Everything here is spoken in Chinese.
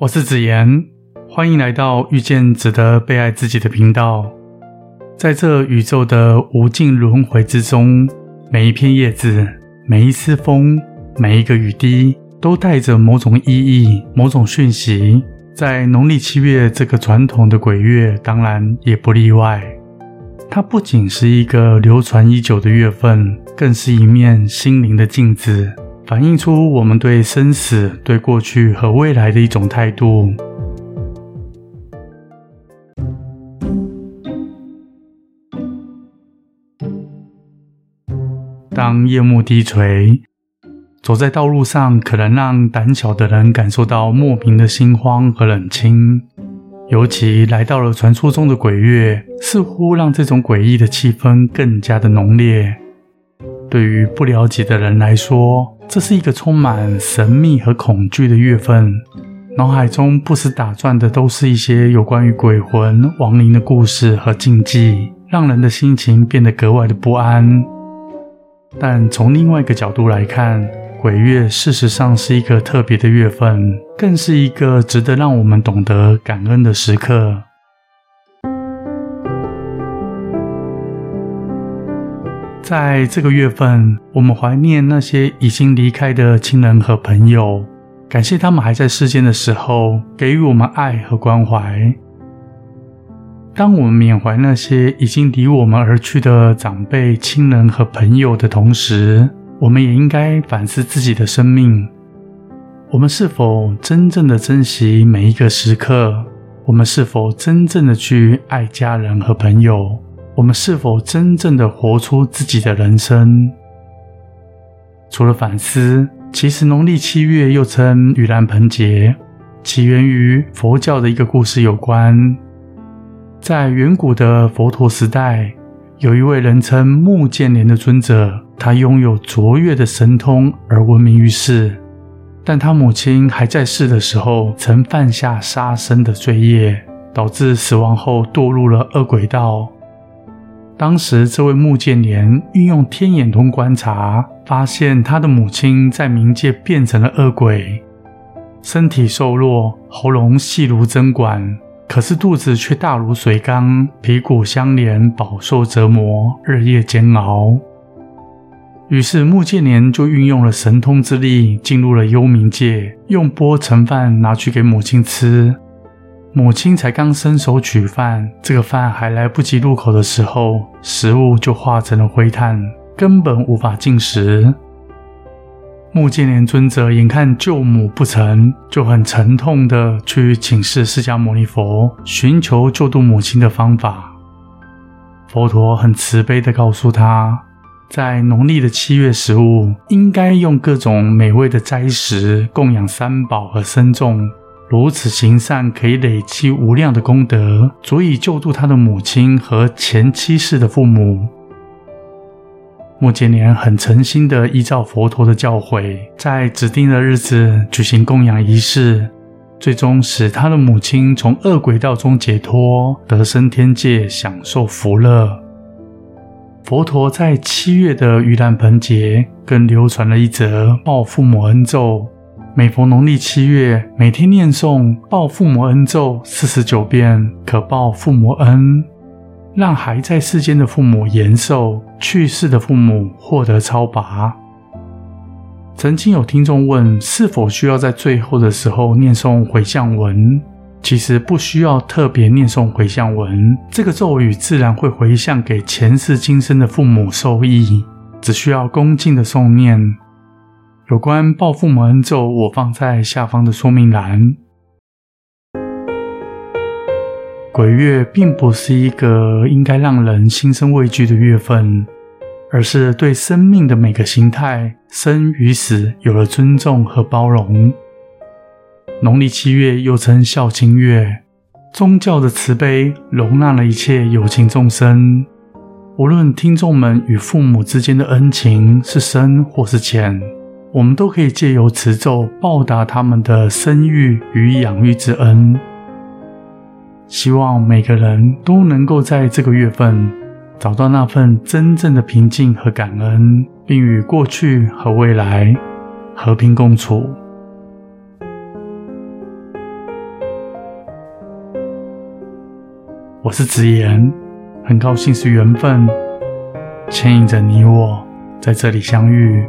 我是子言，欢迎来到遇见值得被爱自己的频道。在这宇宙的无尽轮回之中，每一片叶子、每一丝风、每一个雨滴，都带着某种意义、某种讯息。在农历七月这个传统的鬼月，当然也不例外。它不仅是一个流传已久的月份，更是一面心灵的镜子。反映出我们对生死、对过去和未来的一种态度。当夜幕低垂，走在道路上，可能让胆小的人感受到莫名的心慌和冷清。尤其来到了传说中的鬼月，似乎让这种诡异的气氛更加的浓烈。对于不了解的人来说，这是一个充满神秘和恐惧的月份，脑海中不时打转的都是一些有关于鬼魂、亡灵的故事和禁忌，让人的心情变得格外的不安。但从另外一个角度来看，鬼月事实上是一个特别的月份，更是一个值得让我们懂得感恩的时刻。在这个月份，我们怀念那些已经离开的亲人和朋友，感谢他们还在世间的时候给予我们爱和关怀。当我们缅怀那些已经离我们而去的长辈、亲人和朋友的同时，我们也应该反思自己的生命：我们是否真正的珍惜每一个时刻？我们是否真正的去爱家人和朋友？我们是否真正的活出自己的人生？除了反思，其实农历七月又称盂兰盆节，起源于佛教的一个故事有关。在远古的佛陀时代，有一位人称目犍连的尊者，他拥有卓越的神通而闻名于世。但他母亲还在世的时候，曾犯下杀生的罪业，导致死亡后堕入了恶鬼道。当时，这位穆建连运用天眼通观察，发现他的母亲在冥界变成了恶鬼，身体瘦弱，喉咙细如针管，可是肚子却大如水缸，皮骨相连，饱受折磨，日夜煎熬。于是，穆建连就运用了神通之力，进入了幽冥界，用钵盛饭拿去给母亲吃。母亲才刚伸手取饭，这个饭还来不及入口的时候，食物就化成了灰炭，根本无法进食。木犍连尊者眼看救母不成，就很沉痛的去请示释迦牟尼佛，寻求救度母亲的方法。佛陀很慈悲的告诉他，在农历的七月十五，应该用各种美味的斋食供养三宝和僧众。如此行善，可以累积无量的功德，足以救助他的母亲和前妻世的父母。目犍连很诚心地依照佛陀的教诲，在指定的日子举行供养仪式，最终使他的母亲从恶鬼道中解脱，得生天界，享受福乐。佛陀在七月的盂兰盆节，更流传了一则报父母恩咒。每逢农历七月，每天念诵报父母恩咒四十九遍，可报父母恩，让还在世间的父母延寿，去世的父母获得超拔。曾经有听众问，是否需要在最后的时候念诵回向文？其实不需要特别念诵回向文，这个咒语自然会回向给前世今生的父母受益，只需要恭敬的诵念。有关报父母恩咒，我放在下方的说明栏。鬼月并不是一个应该让人心生畏惧的月份，而是对生命的每个形态、生与死有了尊重和包容。农历七月又称孝亲月，宗教的慈悲容纳了一切有情众生，无论听众们与父母之间的恩情是深或是浅。我们都可以借由持咒报答他们的生育与养育之恩。希望每个人都能够在这个月份找到那份真正的平静和感恩，并与过去和未来和平共处。我是直言，很高兴是缘分牵引着你我在这里相遇。